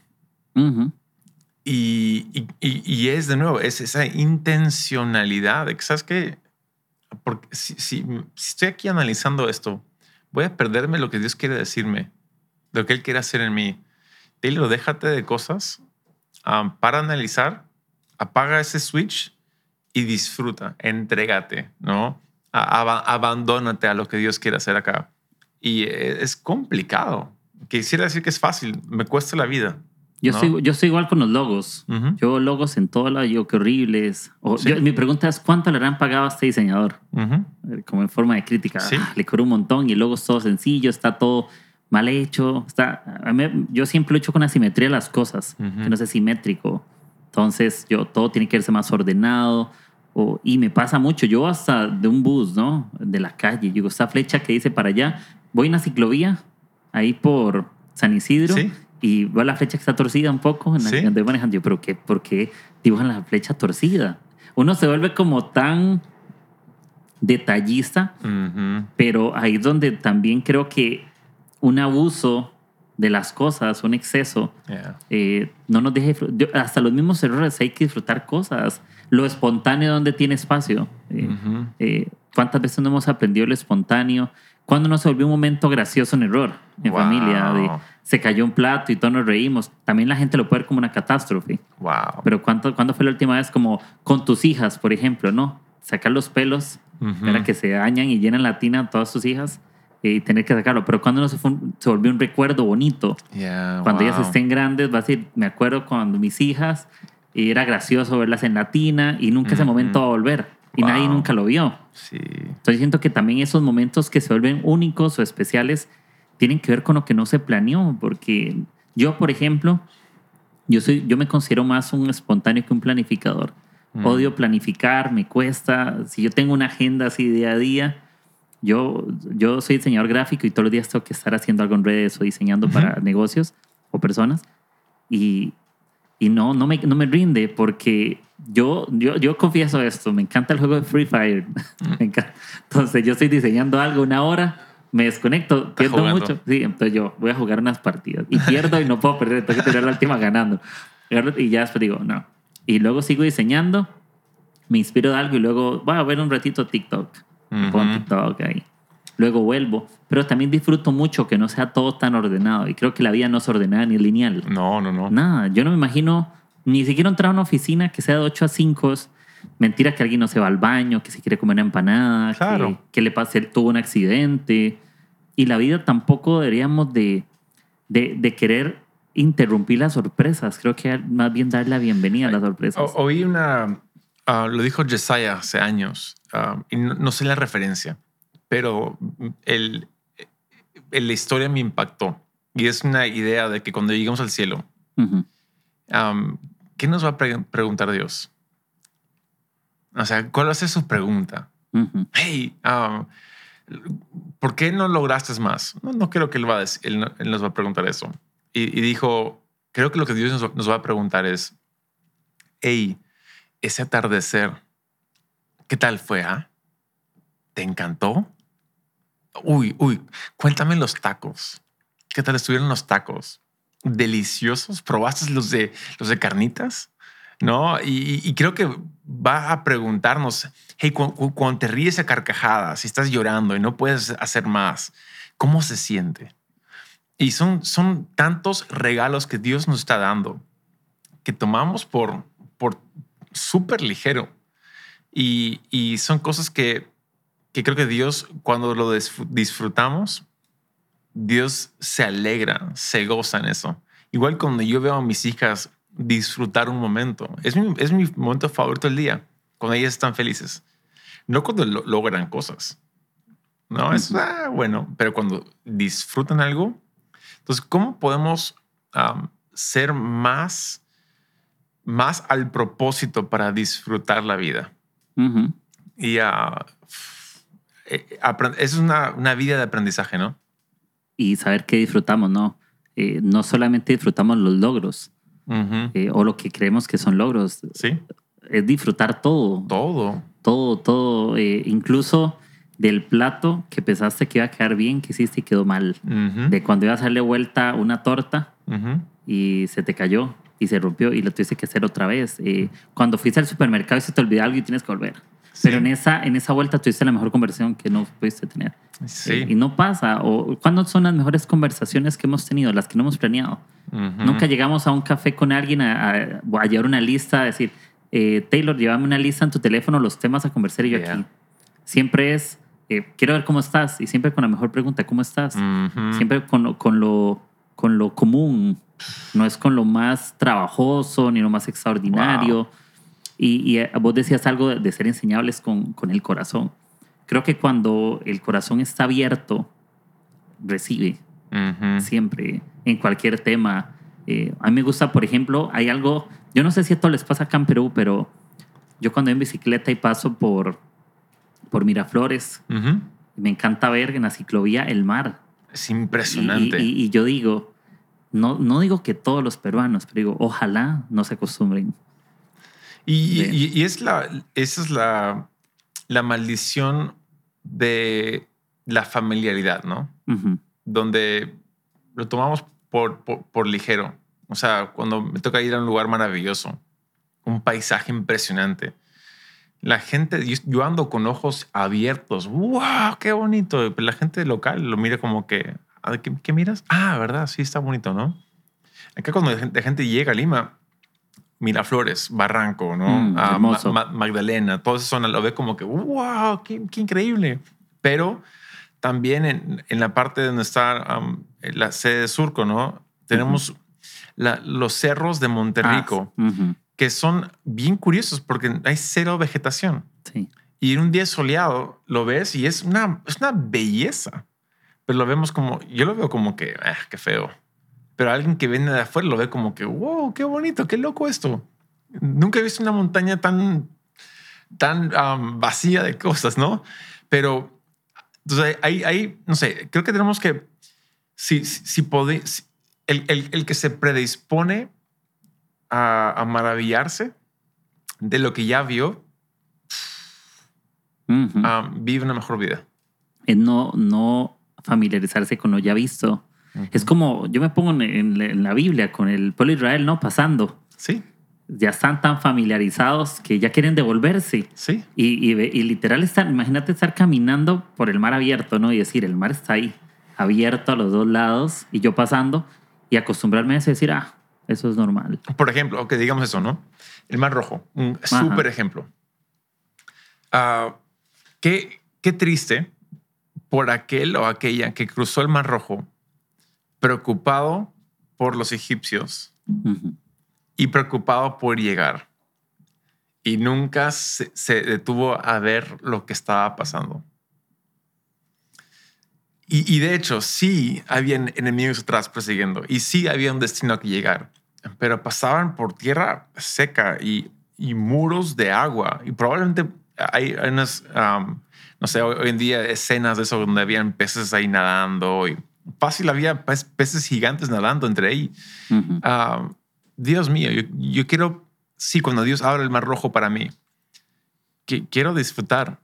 Y- y es de nuevo, es esa intencionalidad de que, ¿sabes qué? Porque si, estoy aquí analizando esto, voy a perderme lo que Dios quiere decirme, lo que Él quiere hacer en mí. Taylor, déjate de cosas um, para analizar, apaga ese switch y disfruta, entrégate, ¿no? Abandónate a lo que Dios quiere hacer acá. Y eh, es complicado. Quisiera decir que es fácil, me cuesta la vida. Yo, ¿no? soy, yo soy igual con los logos. Ujú. Yo logos en todo lado, yo qué horribles. O, Sí. yo- mi pregunta es, ¿cuánto le habrán pagado a este diseñador? Ujú. Eh, Como en forma de crítica. Sí. Ah, le cobró un montón y el logo es todo sencillo, está todo mal hecho. Está, a mí- yo siempre lucho con la simetría de las cosas, Ujú. que no sea simétrico. Entonces, yo todo tiene que verse más ordenado. O, y me pasa mucho, yo hasta de un bus, ¿no? De la calle, yo digo, esta flecha que dice para allá, voy en la ciclovía, ahí por San Isidro, Sí. Y veo la flecha que está torcida un poco, en la Sí. que estoy manejando. Yo, pero qué, ¿por qué dibujan la flecha torcida? Uno se vuelve como tan detallista, Ujú. pero ahí es donde también creo que un abuso de las cosas, un exceso, Yeah. eh, no nos deje, hasta los mismos errores hay que disfrutar cosas, lo espontáneo donde tiene espacio. Eh, Ujú. eh, ¿Cuántas veces no hemos aprendido lo espontáneo? ¿Cuándo nos volvió un momento gracioso un error en Wow. familia? De, se cayó un plato y todos nos reímos. También la gente lo puede ver como una catástrofe. Wow. Pero ¿cuánto, ¿cuándo fue la última vez como con tus hijas, por ejemplo, no? Sacar los pelos Ujú. para que se dañan y llenan la tina a todas tus hijas y tener que sacarlo. Pero cuando no se, fue un- se volvió un recuerdo bonito. Yeah, Cuando ellas wow. estén grandes, va a decir, me acuerdo cuando mis hijas, y era gracioso verlas en la tina y nunca ese Ujú. momento va a volver. Y nadie nunca lo vio. Sí. Entonces siento que también esos momentos que se vuelven únicos o especiales tienen que ver con lo que no se planeó, porque yo, por ejemplo, yo, soy, yo me considero más un espontáneo que un planificador. Mm. Odio planificar, me cuesta. Si yo tengo una agenda así día a día, yo, yo soy diseñador gráfico y todos los días tengo que estar haciendo algo en redes o diseñando Ujú. para negocios o personas. Y, y no, no, me, no me rinde porque yo, yo, yo confieso esto, me encanta el juego de Free Fire. Me encanta. Entonces yo estoy diseñando algo una hora, me desconecto, pierdo jugando. mucho. Sí, entonces yo voy a jugar unas partidas y pierdo y no puedo perder, tengo que tener la última ganando. Y ya después digo, no. Y luego sigo diseñando, me inspiro de algo y luego voy a ver un ratito TikTok. Pongo. TikTok ahí. Luego vuelvo. Pero también disfruto mucho que no sea todo tan ordenado. Y creo que la vida no es ordenada ni lineal. No, no, no. Nada, yo no me imagino ni siquiera entrar a una oficina que sea de 8 a 5. Mentira que alguien no se va al baño, que se quiere comer una empanada, Claro. que, que le pase, tuvo un accidente. Y la vida tampoco deberíamos de, de, de querer interrumpir las sorpresas. Creo que más bien dar la bienvenida a las sorpresas. O- oí una, ah, lo dijo Jesiah hace años, ah, y no, no sé la referencia, pero el, el- la historia me impactó. Y es una idea de que cuando lleguemos al cielo, Ujú. am, ¿qué nos va a pre- preguntar Dios? O sea, ¿cuál va a ser su pregunta? Hey, am, ¿por qué no lograste más? No, no creo que él, va a decir- él no- él nos va a preguntar eso. Y, y dijo, creo que lo que Dios nos, va- nos va a preguntar es, hey, ese atardecer, ¿qué tal fue? ah? ¿Te encantó? Uy, uy, cuéntame los tacos. ¿Qué tal estuvieron los tacos? ¿Deliciosos? ¿Probaste los de, los de carnitas? ¿No? Y, creo que va a preguntarnos, hey, cu- cu- cuando te ríes a carcajadas, si estás llorando y no puedes hacer más, ¿cómo se siente? Y son, son tantos regalos que Dios nos está dando que tomamos por, por súper ligero. Y, y son cosas que que creo que Dios, cuando lo disfr- disfrutamos, Dios se alegra, se goza en eso. Igual cuando yo veo a mis hijas disfrutar un momento, es mi, es mi momento favorito del día, cuando ellas están felices. No cuando lo- logran cosas. No, es ah, bueno, pero cuando disfrutan algo. Entonces, ¿cómo podemos ser más, más al propósito para disfrutar la vida? Ujú. Y ah, eh, es una, una vida de aprendizaje, ¿no? Y saber que disfrutamos, ¿no? Eh, no solamente disfrutamos los logros Ujú. eh, o lo que creemos que son logros, Sí, es disfrutar todo, todo. todo, todo, eh, incluso del plato que pensaste que iba a quedar bien, que hiciste y quedó mal. Ujú. De cuando ibas a darle vuelta una torta Ujú. y se te cayó y se rompió y lo tuviste que hacer otra vez. Eh, cuando fuiste al supermercado y se te olvidó algo y tienes que volver. Sí. Pero en esa, en esa vuelta tuviste la mejor conversación que no pudiste tener. Sí. Eh, y no pasa. O, ¿Cuándo son las mejores conversaciones que hemos tenido? Las que no hemos planeado. Ujú. Nunca llegamos a un café con alguien a, a- a llevar una lista, a decir, eh, Taylor, llévame una lista en tu teléfono, los temas a conversar y yo Yeah. aquí. Siempre es, eh, quiero ver cómo estás y siempre con la mejor pregunta, ¿cómo estás? Ujú. Siempre con, con, lo, con lo común, no es con lo más trabajoso ni lo más extraordinario. Y, y, eh, vos decías algo de, de ser enseñables con, con el corazón. Creo que cuando el corazón está abierto, recibe Ujú. siempre, en cualquier tema. Eh, a mí me gusta, por ejemplo, hay algo, yo no sé si esto les pasa acá en Perú, pero yo cuando voy en bicicleta y paso por, por Miraflores, Ujú. me encanta ver en la ciclovía el mar. Es Y, impresionante. y- y yo digo, no, no digo que todos los peruanos, pero digo, ojalá no se acostumbren. Y, Sí. y- y es la, esa es la, la maldición de la familiaridad, ¿no? Donde lo tomamos por, por, por ligero. O sea, cuando me toca ir a un lugar maravilloso, un paisaje impresionante, la gente, yo, yo ando con ojos abiertos. ¡Wow! ¡Qué bonito! Pero la gente local lo mira como que, "Ah, ¿qué, qué miras? Ah, ¿verdad? Sí, está bonito, ¿no? Acá cuando la gente, la gente llega a Lima, Miraflores, Barranco, ¿no? Mm, Ah. Ma- Ma- Magdalena, toda esa zona lo ve como que, ¡wow! ¡Qué, qué increíble! Pero también en, en la parte donde está um, la sede de Surco, ¿no? Tenemos la- los cerros de Monterrico, Ah, que son bien curiosos porque hay cero vegetación. sí. Y en un día soleado lo ves y es una, es una belleza. Pero lo vemos como, yo lo veo como que, ah, qué feo. Pero alguien que viene de afuera lo ve como que, wow, qué bonito, qué loco esto. Nunca he visto una montaña tan, tan um, vacía de cosas, ¿no? Pero, entonces, hay, hay, no sé, creo que tenemos que, si, si, si pode- si- el, el, el que se predispone a, a maravillarse de lo que ya vio, Ujú. ah, vive una mejor vida. Es no, no familiarizarse con lo ya visto. Es como, yo me pongo en, en la- en la Biblia con el pueblo de Israel, ¿no? Pasando. Sí, Ya están tan familiarizados que ya quieren devolverse. sí. Y, y, y literal, estar, imagínate estar caminando por el mar abierto, ¿no? Y decir, el mar está ahí, abierto a los dos lados, y yo pasando, y acostumbrarme a eso y decir, ah, eso es normal. Por ejemplo, que digamos eso, ¿no? El Mar Rojo, un súper ejemplo. Ah, qué, qué triste por aquel o aquella que cruzó el Mar Rojo preocupado por los egipcios y preocupado por llegar. Y nunca se, se detuvo a ver lo que estaba pasando. Y, y de hecho, sí habían enemigos atrás persiguiendo y sí había un destino que llegar, pero pasaban por tierra seca y, y muros de agua. Y probablemente hay, unas, um, no sé, hoy, hoy en día escenas de eso donde habían peces ahí nadando y fácil había peces gigantes nadando entre ahí. Ah, Dios mío, yo, yo quiero, sí, cuando Dios abre el mar rojo para mí, que, quiero disfrutar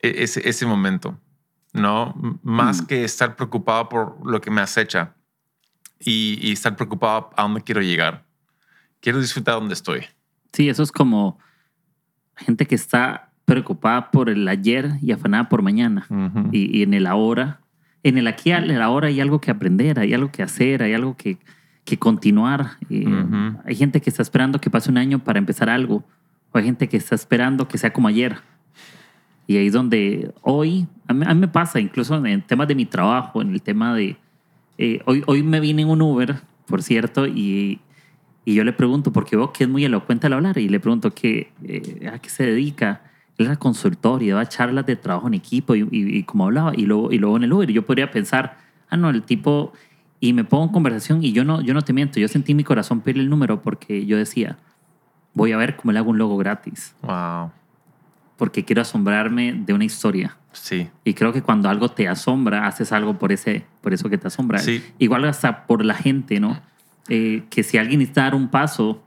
e- ese, ese momento, ¿no? Más Mm. que estar preocupado por lo que me acecha y, y estar preocupado a dónde quiero llegar. Quiero disfrutar donde estoy. Sí, eso es como gente que está preocupada por el ayer y afanada por mañana. Y en el ahora, en el aquí, en el ahora hay algo que aprender, hay algo que hacer, hay algo que, que continuar. Eh. Hay gente que está esperando que pase un año para empezar algo, o hay gente que está esperando que sea como ayer. Y ahí es donde hoy, a mí, a mí me pasa, incluso en el tema de mi trabajo, en el tema de... eh, hoy, hoy me vine en un Uber, por cierto, y, y yo le pregunto, porque veo que es muy elocuente al hablar, y le pregunto que, eh, a qué se dedica. Él era consultor y daba charlas de trabajo en equipo y, y, y como hablaba, y luego, y luego en el Uber, yo podría pensar, ah, no, el tipo... Y me pongo en conversación y yo no, yo no te miento, yo sentí mi corazón pedir el número porque yo decía, voy a ver cómo le hago un logo gratis, Wow. porque quiero asombrarme de una historia. Sí. Y creo que cuando algo te asombra, haces algo por, ese, por eso que te asombra. Sí. Igual hasta por la gente, ¿no? Eh, que si alguien necesita dar un paso,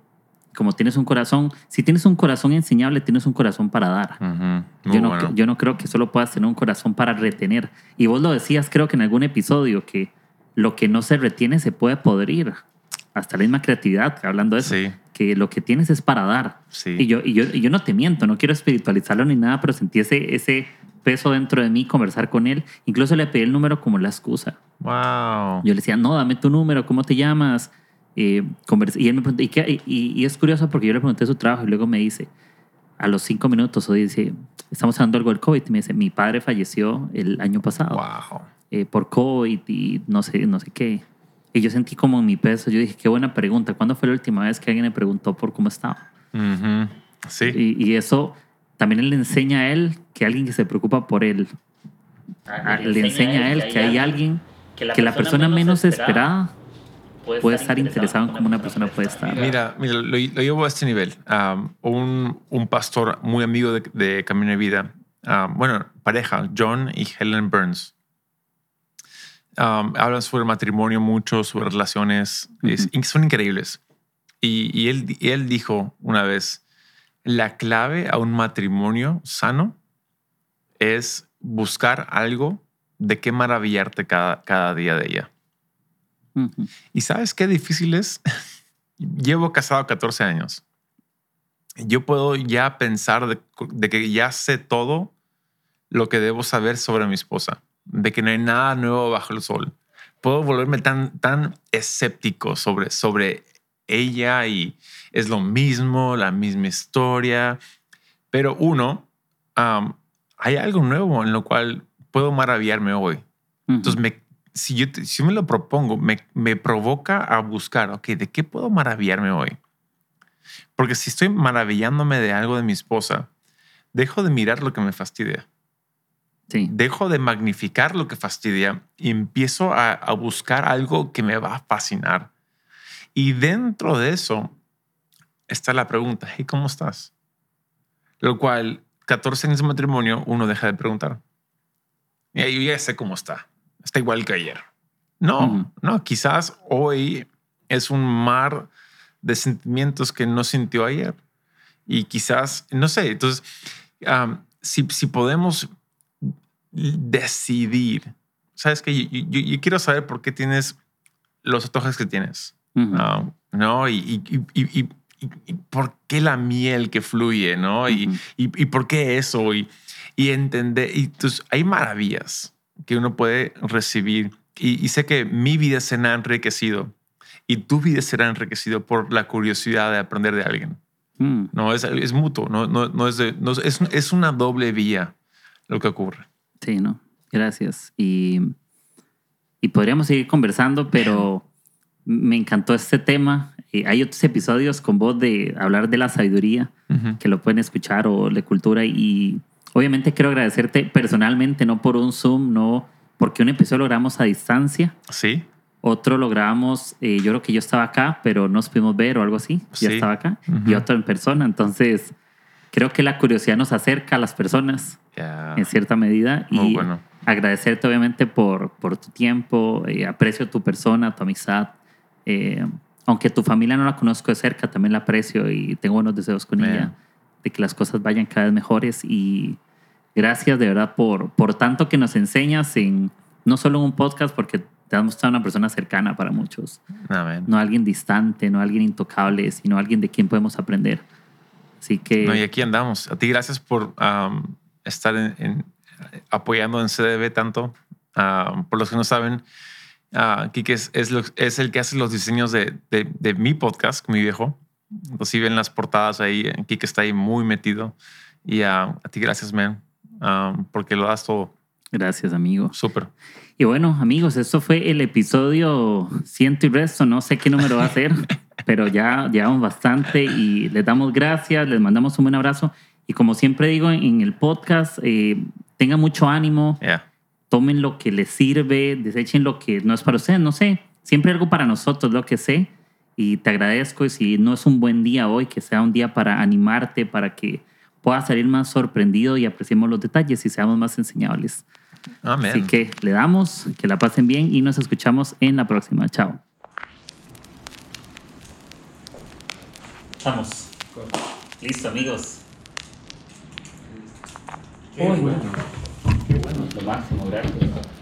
como tienes un corazón, si tienes un corazón enseñable, tienes un corazón para dar. Ujú. Muy Yo no, bueno. yo no creo que solo puedas tener un corazón para retener. Y vos lo decías, creo que en algún episodio, que lo que no se retiene se puede podrir. Hasta la misma creatividad, hablando de eso. Sí. Que lo que tienes es para dar. Sí. Y, yo, y, yo, y yo no te miento, no quiero espiritualizarlo ni nada, pero sentí ese, ese peso dentro de mí, conversar con él. Incluso le pedí el número como la excusa. Wow. Yo le decía, no, dame tu número, ¿cómo te llamas? Eh, y él me preguntó, ¿y, qué? Y- y es curioso porque yo le pregunté su trabajo y luego me dice, a los cinco minutos, o dice, estamos hablando algo del COVID, y me dice, mi padre falleció el año pasado Wow. eh, por COVID y no sé, no sé qué. Y yo sentí como en mi peso, yo dije, qué buena pregunta, ¿cuándo fue la última vez que alguien me preguntó por cómo estaba? Ujú. Sí. Y, y eso también le enseña a él que alguien que se preocupa por él, a- le enseña a él que hay alguien que la persona menos esperada puede estar interesado en cómo una persona puede estar. Mira, mira lo, lo llevo a este nivel. Um, un, un pastor muy amigo de, de Camino de Vida, um, bueno, pareja, John y Helen Burns. Um, hablan sobre matrimonio mucho, sobre relaciones, es- son increíbles. Y, y él, y él dijo una vez, la clave a un matrimonio sano es buscar algo de qué maravillarte cada, cada día de ella. Ujú. ¿Y sabes qué difícil es? *laughs* Llevo casado 14 años. Yo puedo ya pensar de, de que ya sé todo lo que debo saber sobre mi esposa, de que no hay nada nuevo bajo el sol. Puedo volverme tan, tan escéptico sobre, sobre ella y es lo mismo, la misma historia. Pero uno, am, hay algo nuevo en lo cual puedo maravillarme hoy. Ujú. Entonces, me, si, yo, te- si me lo propongo, me, me provoca a buscar, ok, ¿de qué puedo maravillarme hoy? Porque si estoy maravillándome de algo de mi esposa, dejo de mirar lo que me fastidia, sí. dejo de magnificar lo que fastidia y empiezo a, a buscar algo que me va a fascinar. Y dentro de eso está la pregunta, hey, ¿cómo estás? Lo cual, 14 años de matrimonio, uno deja de preguntar. Y yo ya sé cómo está. Está igual que ayer. No, no, quizás hoy es un mar de sentimientos que no sintió ayer. Y quizás, no sé, entonces, si, si podemos decidir, sabes que yo, yo- yo quiero saber por qué tienes los antojos que tienes. Ah, ¿no? Y, y, y, y- por qué la miel que fluye, ¿no? Y, Ujú. y, y por qué eso, y, y entender. Y entonces hay maravillas que uno puede recibir. Y, y sé que mi vida será enriquecido y tu vida será enriquecido por la curiosidad de aprender de alguien. Mm. No, es, es mutuo, no, no, no es, de- no es, es, una doble vía lo que ocurre. Sí, no. Gracias. Y, y podríamos seguir conversando, pero me encantó este tema. Eh, hay otros episodios con vos de hablar de la sabiduría que lo pueden escuchar o de cultura y obviamente quiero agradecerte personalmente, no por un Zoom, no porque un episodio lo grabamos a distancia, Sí, otro lo grabamos, eh, yo creo que yo estaba acá, pero no nos pudimos ver o algo así, yo Sí. estaba acá Ujú. y otro en persona, entonces creo que la curiosidad nos acerca a las personas ya. en cierta medida Muy y bueno. agradecerte obviamente por, por tu tiempo, eh, aprecio tu persona, tu amistad. eh, aunque tu familia no la conozco de cerca, también la aprecio y tengo buenos deseos con ella, de que las cosas vayan cada vez mejores y gracias de verdad por, por tanto que nos enseñas en, no solo en un podcast, porque te has mostrado una persona cercana para muchos, Amén. no alguien distante, no alguien intocable, sino alguien de quien podemos aprender. Así que... No, y aquí andamos. A ti gracias por am, estar en, en- apoyando en CDB tanto. Am, por los que no saben, ah, Kike es, es, lo- es el que hace los diseños de, de- de mi podcast, mi viejo. Entonces, si ven las portadas ahí, Kike está ahí muy metido. Y ah, a ti gracias, man. Um, porque lo das todo. Gracias, amigo. Súper. Y bueno, amigos, esto fue el episodio ciento y resto. No sé qué número va a ser, *laughs* pero ya llevamos bastante y les damos gracias, les mandamos un buen abrazo. Y como siempre digo en el podcast, eh, tengan mucho ánimo, Yeah. tomen lo que les sirve, desechen lo que no es para ustedes, no sé. Siempre algo para nosotros, lo que sé. Y te agradezco. Y si no es un buen día hoy, que sea un día para animarte, para que puedas salir más sorprendido y apreciemos los detalles y seamos más enseñables. Amén. Así que le damos, que la pasen bien y nos escuchamos en la próxima. Chao. Estamos. Listo, amigos. Qué bueno. Qué bueno, lo máximo, gracias.